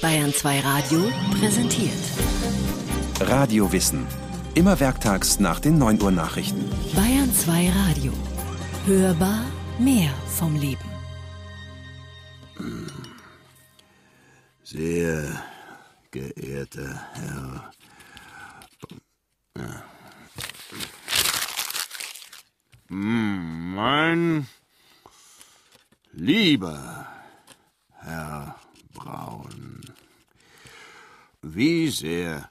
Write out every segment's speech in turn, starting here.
Bayern 2 Radio präsentiert. Radiowissen. Immer werktags nach den 9 Uhr Nachrichten. Bayern 2 Radio. Hörbar mehr vom Leben. Sehr geehrter Herr. Ja. Mein lieber Herr Braun, wie sehr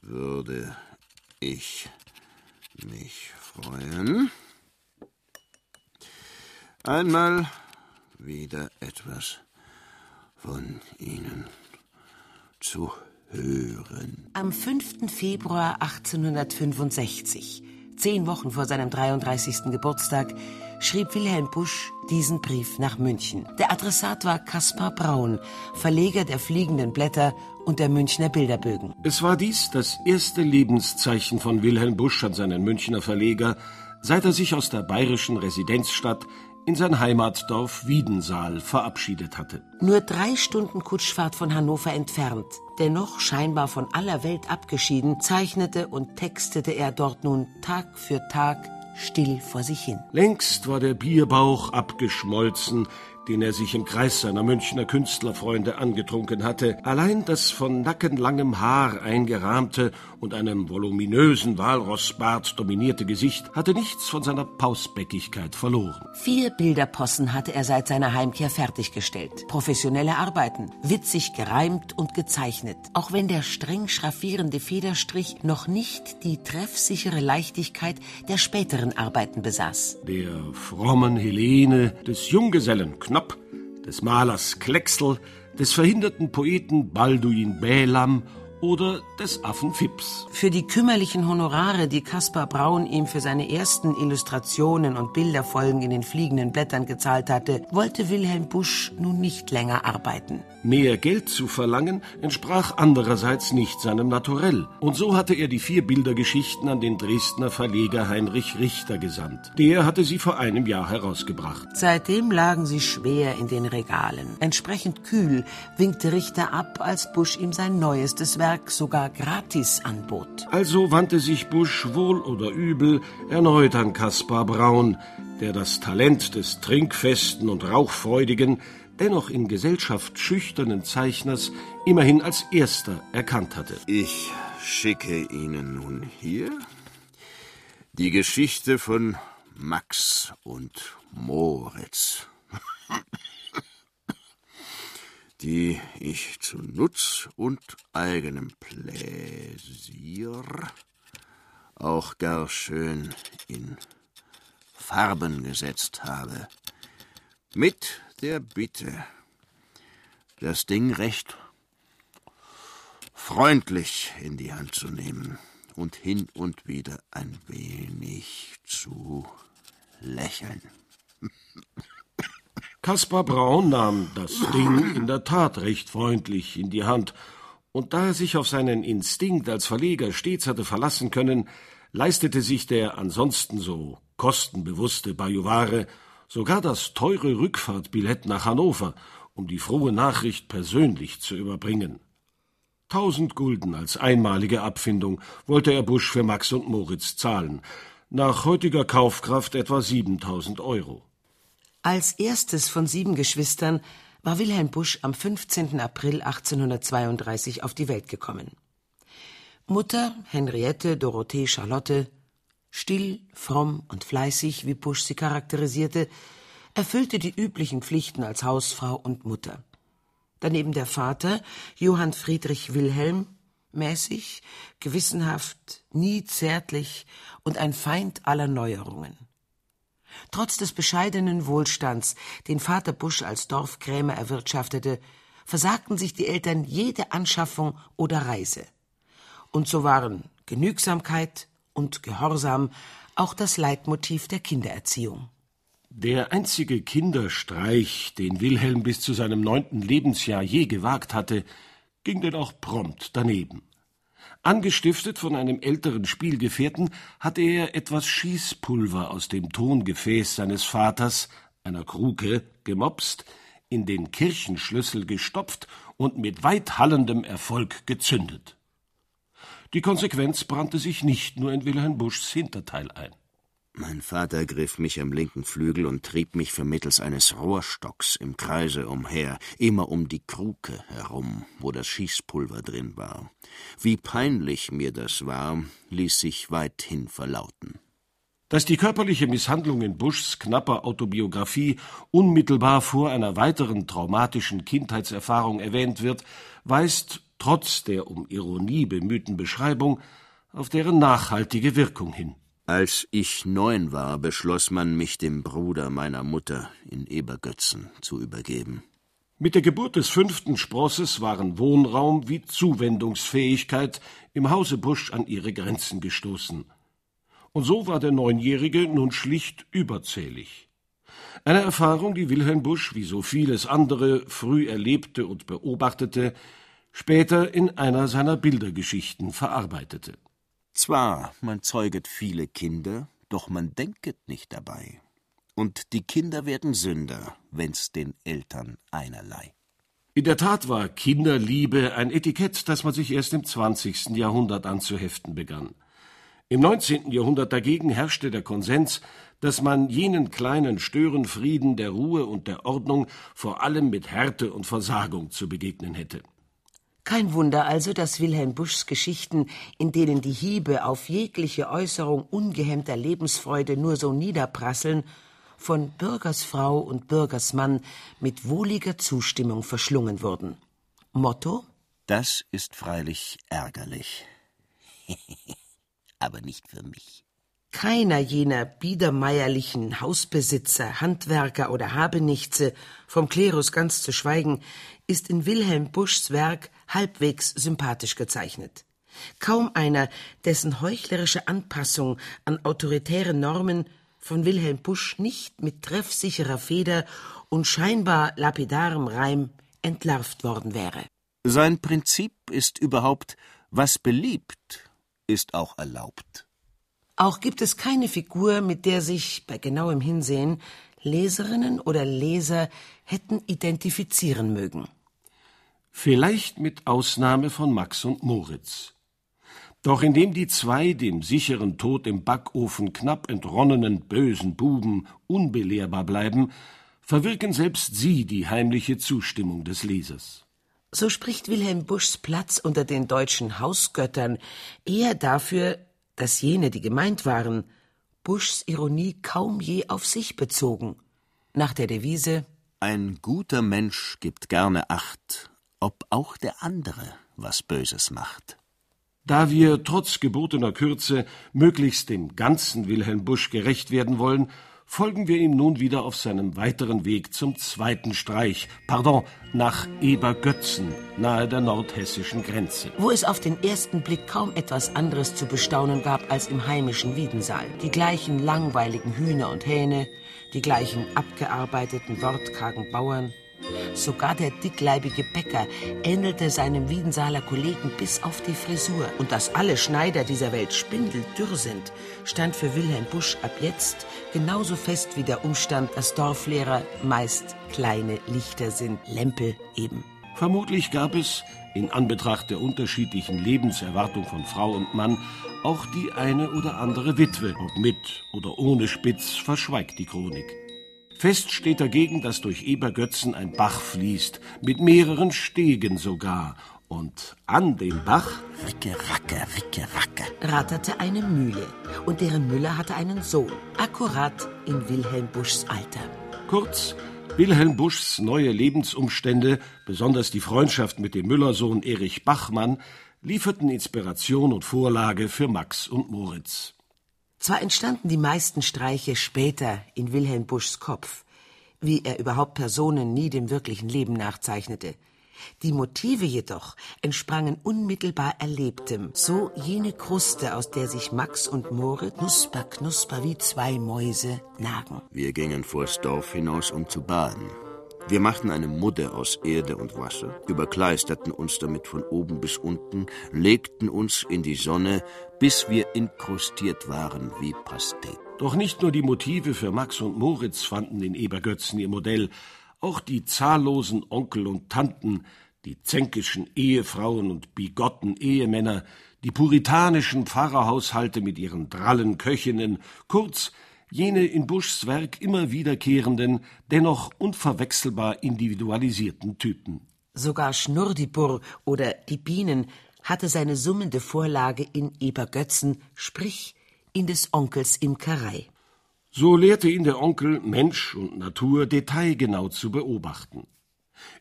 würde ich mich freuen, einmal wieder etwas von Ihnen zu hören. Am 5. Februar 1865, zehn Wochen vor seinem 33. Geburtstag, schrieb Wilhelm Busch diesen Brief nach München. Der Adressat war Kaspar Braun, Verleger der Fliegenden Blätter und der Münchner Bilderbögen. Es war dies das erste Lebenszeichen von Wilhelm Busch an seinen Münchner Verleger, seit er sich aus der bayerischen Residenzstadt in sein Heimatdorf Wiedensaal verabschiedet hatte. Nur drei Stunden Kutschfahrt von Hannover entfernt, dennoch scheinbar von aller Welt abgeschieden, zeichnete und textete er dort nun Tag für Tag still vor sich hin. Längst war der Bierbauch abgeschmolzen, den er sich im Kreis seiner Münchner Künstlerfreunde angetrunken hatte. Allein das von nackenlangem Haar eingerahmte und einem voluminösen Walrossbart dominierte Gesicht hatte nichts von seiner Pausbäckigkeit verloren. Vier Bilderpossen hatte er seit seiner Heimkehr fertiggestellt. Professionelle Arbeiten, witzig gereimt und gezeichnet. Auch wenn der streng schraffierende Federstrich noch nicht die treffsichere Leichtigkeit der späteren Arbeiten besaß. Der frommen Helene, des Junggesellen Knopp, des Malers Klecksel, des verhinderten Poeten Balduin Bälam oder des Affen Fips. Für die kümmerlichen Honorare, die Caspar Braun ihm für seine ersten Illustrationen und Bilderfolgen in den fliegenden Blättern gezahlt hatte, wollte Wilhelm Busch nun nicht länger arbeiten. Mehr Geld zu verlangen entsprach andererseits nicht seinem Naturell. Und so hatte er die vier Bildergeschichten an den Dresdner Verleger Heinrich Richter gesandt. Der hatte sie vor einem Jahr herausgebracht. Seitdem lagen sie schwer in den Regalen. Entsprechend kühl winkte Richter ab, als Busch ihm sein neuestes Werk sogar gratis anbot. Also wandte sich Busch wohl oder übel erneut an Kaspar Braun, der das Talent des trinkfesten und rauchfreudigen dennoch in Gesellschaft schüchternen Zeichners immerhin als erster erkannt hatte. Ich schicke Ihnen nun hier die Geschichte von Max und Moritz, die ich zu Nutz und eigenem Pläsier auch gar schön in Farben gesetzt habe, mit der Bitte, das Ding recht freundlich in die Hand zu nehmen und hin und wieder ein wenig zu lächeln. Kaspar Braun nahm das Ding in der Tat recht freundlich in die Hand, und da er sich auf seinen Instinkt als Verleger stets hatte verlassen können, leistete sich der ansonsten so kostenbewusste Bajuware sogar das teure Rückfahrtbillett nach Hannover, um die frohe Nachricht persönlich zu überbringen. Tausend Gulden als einmalige Abfindung wollte er Busch für Max und Moritz zahlen, nach heutiger Kaufkraft etwa siebentausend Euro. Als erstes von sieben Geschwistern war Wilhelm Busch am 15. April 1832 auf die Welt gekommen. Mutter Henriette Dorothee Charlotte Still, fromm und fleißig, wie Busch sie charakterisierte, erfüllte die üblichen Pflichten als Hausfrau und Mutter. Daneben der Vater, Johann Friedrich Wilhelm, mäßig, gewissenhaft, nie zärtlich und ein Feind aller Neuerungen. Trotz des bescheidenen Wohlstands, den Vater Busch als Dorfkrämer erwirtschaftete, versagten sich die Eltern jede Anschaffung oder Reise. Und so waren Genügsamkeit, und Gehorsam auch das Leitmotiv der Kindererziehung. Der einzige Kinderstreich, den Wilhelm bis zu seinem neunten Lebensjahr je gewagt hatte, ging denn auch prompt daneben. Angestiftet von einem älteren Spielgefährten hatte er etwas Schießpulver aus dem Tongefäß seines Vaters, einer Kruke, gemopst, in den Kirchenschlüssel gestopft und mit weit hallendem Erfolg gezündet. Die Konsequenz brannte sich nicht nur in Wilhelm Buschs Hinterteil ein. Mein Vater griff mich am linken Flügel und trieb mich vermittels eines Rohrstocks im Kreise umher, immer um die Kruke herum, wo das Schießpulver drin war. Wie peinlich mir das war, ließ sich weithin verlauten. Dass die körperliche Misshandlung in Buschs knapper Autobiografie unmittelbar vor einer weiteren traumatischen Kindheitserfahrung erwähnt wird, weist trotz der um Ironie bemühten Beschreibung auf deren nachhaltige Wirkung hin. Als ich neun war, beschloss man, mich dem Bruder meiner Mutter in Ebergötzen zu übergeben. Mit der Geburt des fünften Sprosses waren Wohnraum wie Zuwendungsfähigkeit im Hause Busch an ihre Grenzen gestoßen. Und so war der Neunjährige nun schlicht überzählig. Eine Erfahrung, die Wilhelm Busch wie so vieles andere früh erlebte und beobachtete, später in einer seiner Bildergeschichten verarbeitete. Zwar, man zeuget viele Kinder, doch man denket nicht dabei. Und die Kinder werden Sünder, wenn's den Eltern einerlei. In der Tat war Kinderliebe ein Etikett, das man sich erst im 20. Jahrhundert anzuheften begann. Im 19. Jahrhundert dagegen herrschte der Konsens, dass man jenen kleinen Störenfrieden der Ruhe und der Ordnung vor allem mit Härte und Versagung zu begegnen hätte. Kein Wunder also, dass Wilhelm Buschs Geschichten, in denen die Hiebe auf jegliche Äußerung ungehemmter Lebensfreude nur so niederprasseln, von Bürgersfrau und Bürgersmann mit wohliger Zustimmung verschlungen wurden. Motto? Das ist freilich ärgerlich. Aber nicht für mich. Keiner jener biedermeierlichen Hausbesitzer, Handwerker oder Habenichtse, vom Klerus ganz zu schweigen, ist in Wilhelm Buschs Werk halbwegs sympathisch gezeichnet. Kaum einer, dessen heuchlerische Anpassung an autoritäre Normen von Wilhelm Busch nicht mit treffsicherer Feder und scheinbar lapidarem Reim entlarvt worden wäre. Sein Prinzip ist überhaupt, was beliebt, ist auch erlaubt. Auch gibt es keine Figur, mit der sich bei genauem Hinsehen Leserinnen oder Leser hätten identifizieren mögen. Vielleicht mit Ausnahme von Max und Moritz. Doch indem die zwei dem sicheren Tod im Backofen knapp entronnenen bösen Buben unbelehrbar bleiben, verwirken selbst sie die heimliche Zustimmung des Lesers. So spricht Wilhelm Buschs Platz unter den deutschen Hausgöttern eher dafür, dass jene, die gemeint waren, Buschs Ironie kaum je auf sich bezogen. Nach der Devise Ein guter Mensch gibt gerne Acht, ob auch der andere was Böses macht. Da wir trotz gebotener Kürze möglichst dem ganzen Wilhelm Busch gerecht werden wollen, folgen wir ihm nun wieder auf seinem weiteren Weg zum zweiten Streich, pardon, nach Ebergötzen, nahe der nordhessischen Grenze. Wo es auf den ersten Blick kaum etwas anderes zu bestaunen gab als im heimischen Wiedensaal. Die gleichen langweiligen Hühner und Hähne, die gleichen abgearbeiteten, wortkargen Bauern, Sogar der dickleibige Bäcker ähnelte seinem Wiedensaler Kollegen bis auf die Frisur. Und dass alle Schneider dieser Welt spindeldürr sind, stand für Wilhelm Busch ab jetzt genauso fest wie der Umstand, dass Dorflehrer meist kleine Lichter sind, Lämpel eben. Vermutlich gab es, in Anbetracht der unterschiedlichen Lebenserwartung von Frau und Mann, auch die eine oder andere Witwe, ob mit oder ohne Spitz, verschweigt die Chronik. Fest steht dagegen, dass durch Ebergötzen ein Bach fließt, mit mehreren Stegen sogar. Und an dem Bach Ricke, racke, ricke, racke, ratterte eine Mühle. Und deren Müller hatte einen Sohn, akkurat in Wilhelm Buschs Alter. Kurz, Wilhelm Buschs neue Lebensumstände, besonders die Freundschaft mit dem Müllersohn Erich Bachmann, lieferten Inspiration und Vorlage für Max und Moritz. Zwar entstanden die meisten Streiche später in Wilhelm Buschs Kopf, wie er überhaupt Personen nie dem wirklichen Leben nachzeichnete. Die Motive jedoch entsprangen unmittelbar Erlebtem, so jene Kruste, aus der sich Max und Moritz knusper, knusper wie zwei Mäuse nagen. Wir gingen vors Dorf hinaus, um zu baden. Wir machten eine Mudde aus Erde und Wasser, überkleisterten uns damit von oben bis unten, legten uns in die Sonne, bis wir inkrustiert waren wie Pastet. Doch nicht nur die Motive für Max und Moritz fanden in Ebergötzen ihr Modell, auch die zahllosen Onkel und Tanten, die zänkischen Ehefrauen und bigotten Ehemänner, die puritanischen Pfarrerhaushalte mit ihren drallen Köchinnen, kurz jene in Buschs Werk immer wiederkehrenden, dennoch unverwechselbar individualisierten Typen. Sogar Schnurdipur oder die Bienen hatte seine summende Vorlage in Ebergötzen, sprich in des Onkels Imkerei. So lehrte ihn der Onkel, Mensch und Natur detailgenau zu beobachten.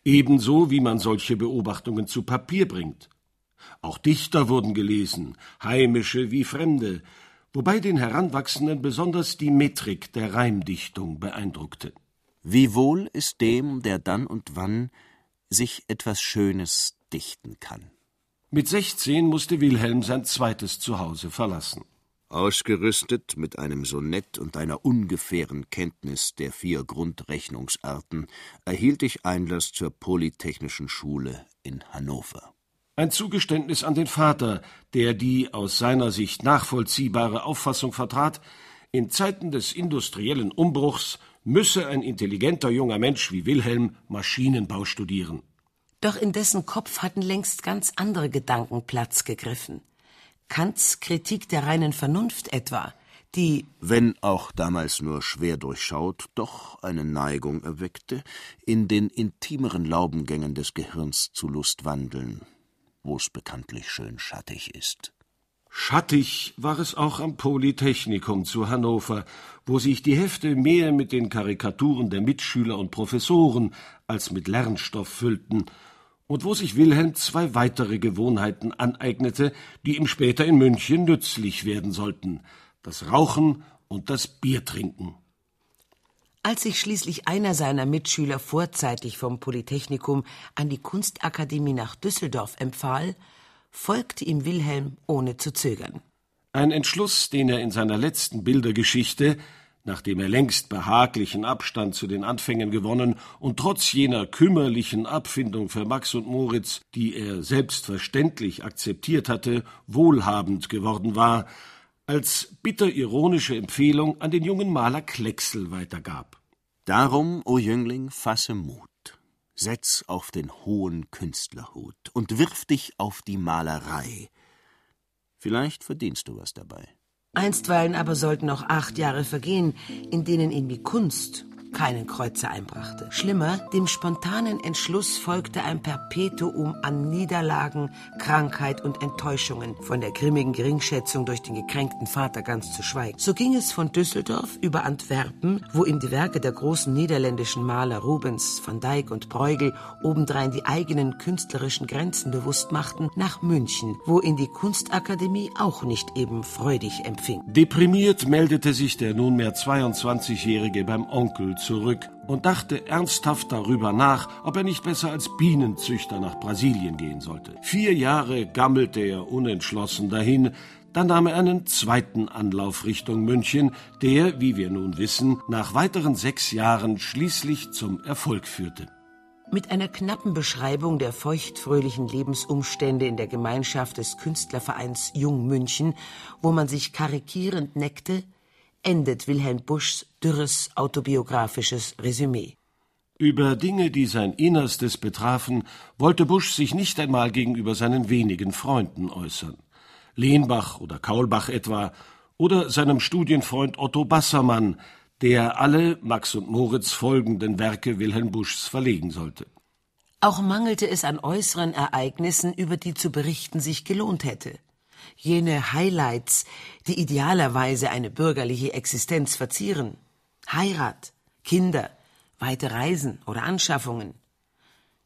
Ebenso wie man solche Beobachtungen zu Papier bringt. Auch Dichter wurden gelesen, heimische wie fremde, wobei den Heranwachsenden besonders die Metrik der Reimdichtung beeindruckte. Wie wohl ist dem, der dann und wann sich etwas Schönes dichten kann. Mit sechzehn musste Wilhelm sein zweites Zuhause verlassen. Ausgerüstet mit einem Sonett und einer ungefähren Kenntnis der vier Grundrechnungsarten erhielt ich Einlass zur Polytechnischen Schule in Hannover. Ein Zugeständnis an den Vater, der die aus seiner Sicht nachvollziehbare Auffassung vertrat, in Zeiten des industriellen Umbruchs müsse ein intelligenter junger Mensch wie Wilhelm Maschinenbau studieren. Doch in dessen Kopf hatten längst ganz andere Gedanken Platz gegriffen. Kants Kritik der reinen Vernunft etwa, die, wenn auch damals nur schwer durchschaut, doch eine Neigung erweckte, in den intimeren Laubengängen des Gehirns zu Lustwandeln, wo es bekanntlich schön schattig ist. Schattig war es auch am Polytechnikum zu Hannover, wo sich die Hefte mehr mit den Karikaturen der Mitschüler und Professoren als mit Lernstoff füllten, und wo sich Wilhelm zwei weitere Gewohnheiten aneignete, die ihm später in München nützlich werden sollten das Rauchen und das Biertrinken. Als sich schließlich einer seiner Mitschüler vorzeitig vom Polytechnikum an die Kunstakademie nach Düsseldorf empfahl, folgte ihm Wilhelm ohne zu zögern. Ein Entschluss, den er in seiner letzten Bildergeschichte, nachdem er längst behaglichen Abstand zu den Anfängen gewonnen und trotz jener kümmerlichen Abfindung für Max und Moritz, die er selbstverständlich akzeptiert hatte, wohlhabend geworden war, als bitterironische Empfehlung an den jungen Maler Klecksel weitergab. Darum, o Jüngling, fasse Mut. Setz auf den hohen Künstlerhut und wirf dich auf die Malerei. Vielleicht verdienst du was dabei. Einstweilen aber sollten noch acht Jahre vergehen, in denen ihm die Kunst keinen Kreuzer einbrachte. Schlimmer, dem spontanen Entschluss folgte ein Perpetuum an Niederlagen, Krankheit und Enttäuschungen, von der grimmigen Geringschätzung durch den gekränkten Vater ganz zu schweigen. So ging es von Düsseldorf über Antwerpen, wo ihm die Werke der großen niederländischen Maler Rubens, van Dyck und Bruegel obendrein die eigenen künstlerischen Grenzen bewusst machten, nach München, wo ihn die Kunstakademie auch nicht eben freudig empfing. Deprimiert meldete sich der nunmehr 22-Jährige beim Onkel zurück und dachte ernsthaft darüber nach, ob er nicht besser als Bienenzüchter nach Brasilien gehen sollte. Vier Jahre gammelte er unentschlossen dahin, dann nahm er einen zweiten Anlauf Richtung München, der, wie wir nun wissen, nach weiteren sechs Jahren schließlich zum Erfolg führte. Mit einer knappen Beschreibung der feuchtfröhlichen Lebensumstände in der Gemeinschaft des Künstlervereins Jung München, wo man sich karikierend neckte, endet Wilhelm Buschs dürres autobiografisches Resümee. Über Dinge, die sein Innerstes betrafen, wollte Busch sich nicht einmal gegenüber seinen wenigen Freunden äußern. Lehnbach oder Kaulbach etwa, oder seinem Studienfreund Otto Bassermann, der alle Max und Moritz folgenden Werke Wilhelm Buschs verlegen sollte. Auch mangelte es an äußeren Ereignissen, über die zu berichten sich gelohnt hätte jene Highlights, die idealerweise eine bürgerliche Existenz verzieren. Heirat, Kinder, weite Reisen oder Anschaffungen.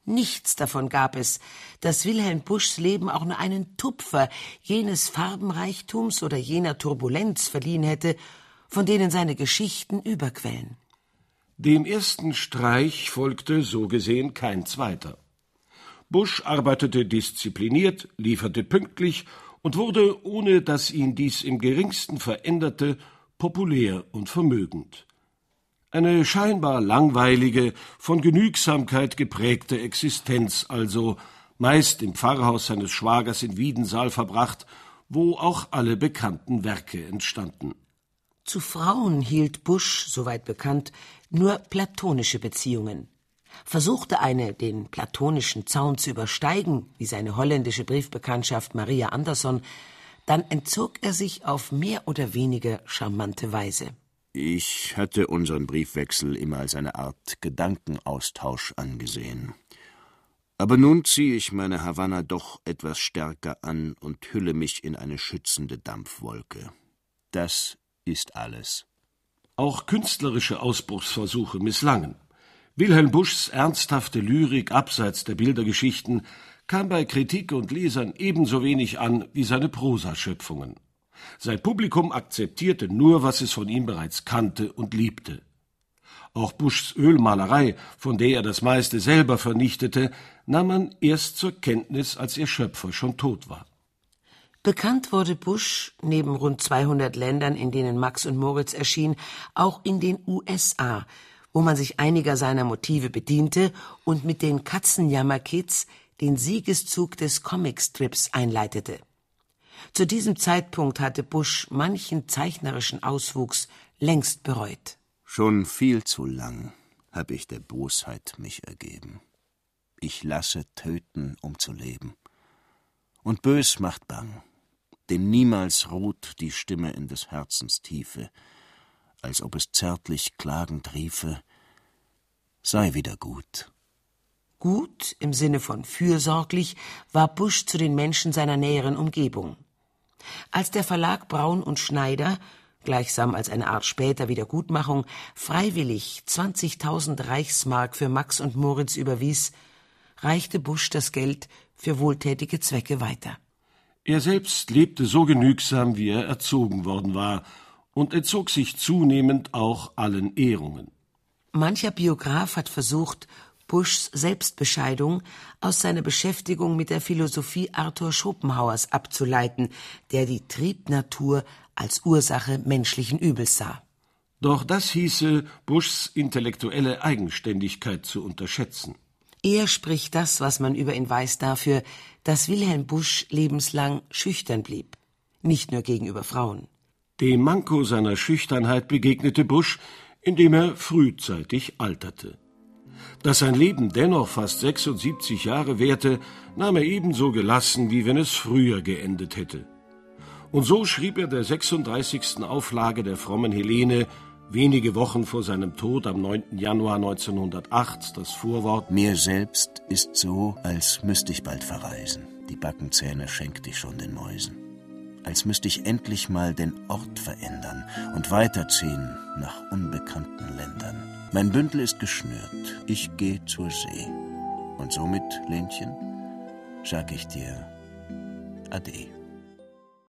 Nichts davon gab es, dass Wilhelm Buschs Leben auch nur einen Tupfer jenes Farbenreichtums oder jener Turbulenz verliehen hätte, von denen seine Geschichten überquellen. Dem ersten Streich folgte so gesehen kein zweiter. Busch arbeitete diszipliniert, lieferte pünktlich und wurde, ohne dass ihn dies im geringsten veränderte, populär und vermögend. Eine scheinbar langweilige, von Genügsamkeit geprägte Existenz also, meist im Pfarrhaus seines Schwagers in Wiedensaal verbracht, wo auch alle bekannten Werke entstanden. Zu Frauen hielt Busch, soweit bekannt, nur platonische Beziehungen. Versuchte eine, den platonischen Zaun zu übersteigen, wie seine holländische Briefbekanntschaft Maria Andersson, dann entzog er sich auf mehr oder weniger charmante Weise. Ich hatte unseren Briefwechsel immer als eine Art Gedankenaustausch angesehen. Aber nun ziehe ich meine Havanna doch etwas stärker an und hülle mich in eine schützende Dampfwolke. Das ist alles. Auch künstlerische Ausbruchsversuche misslangen. Wilhelm Buschs ernsthafte Lyrik abseits der Bildergeschichten kam bei Kritik und Lesern ebenso wenig an wie seine Prosaschöpfungen. Sein Publikum akzeptierte nur, was es von ihm bereits kannte und liebte. Auch Buschs Ölmalerei, von der er das meiste selber vernichtete, nahm man erst zur Kenntnis, als ihr Schöpfer schon tot war. Bekannt wurde Busch, neben rund 200 Ländern, in denen Max und Moritz erschien, auch in den USA, wo man sich einiger seiner Motive bediente und mit den Katzenjammerkids den Siegeszug des Comicstrips einleitete. Zu diesem Zeitpunkt hatte Busch manchen zeichnerischen Auswuchs längst bereut. Schon viel zu lang hab ich der Bosheit mich ergeben. Ich lasse töten, um zu leben. Und bös macht bang, denn niemals ruht die Stimme in des Herzens Tiefe, als ob es zärtlich klagend riefe, sei wieder gut. Gut im Sinne von fürsorglich war Busch zu den Menschen seiner näheren Umgebung. Als der Verlag Braun und Schneider gleichsam als eine Art später Wiedergutmachung, freiwillig 20.000 Reichsmark für Max und Moritz überwies, reichte Busch das Geld für wohltätige Zwecke weiter. Er selbst lebte so genügsam, wie er erzogen worden war, und entzog sich zunehmend auch allen Ehrungen. Mancher Biograf hat versucht, Buschs Selbstbescheidung aus seiner Beschäftigung mit der Philosophie Arthur Schopenhauers abzuleiten, der die Triebnatur als Ursache menschlichen Übels sah. Doch das hieße, Buschs intellektuelle Eigenständigkeit zu unterschätzen. Er spricht das, was man über ihn weiß, dafür, dass Wilhelm Busch lebenslang schüchtern blieb, nicht nur gegenüber Frauen. Dem Manko seiner Schüchternheit begegnete Busch, indem er frühzeitig alterte. Dass sein Leben dennoch fast 76 Jahre währte, nahm er ebenso gelassen, wie wenn es früher geendet hätte. Und so schrieb er der 36. Auflage der frommen Helene wenige Wochen vor seinem Tod am 9. Januar 1908 das Vorwort Mir selbst ist so, als müsste ich bald verreisen. Die Backenzähne schenkt ich schon den Mäusen. Als müsste ich endlich mal den Ort verändern und weiterziehen nach unbekannten Ländern. Mein Bündel ist geschnürt, ich gehe zur See. Und somit, Lenchen, sag ich dir Ade.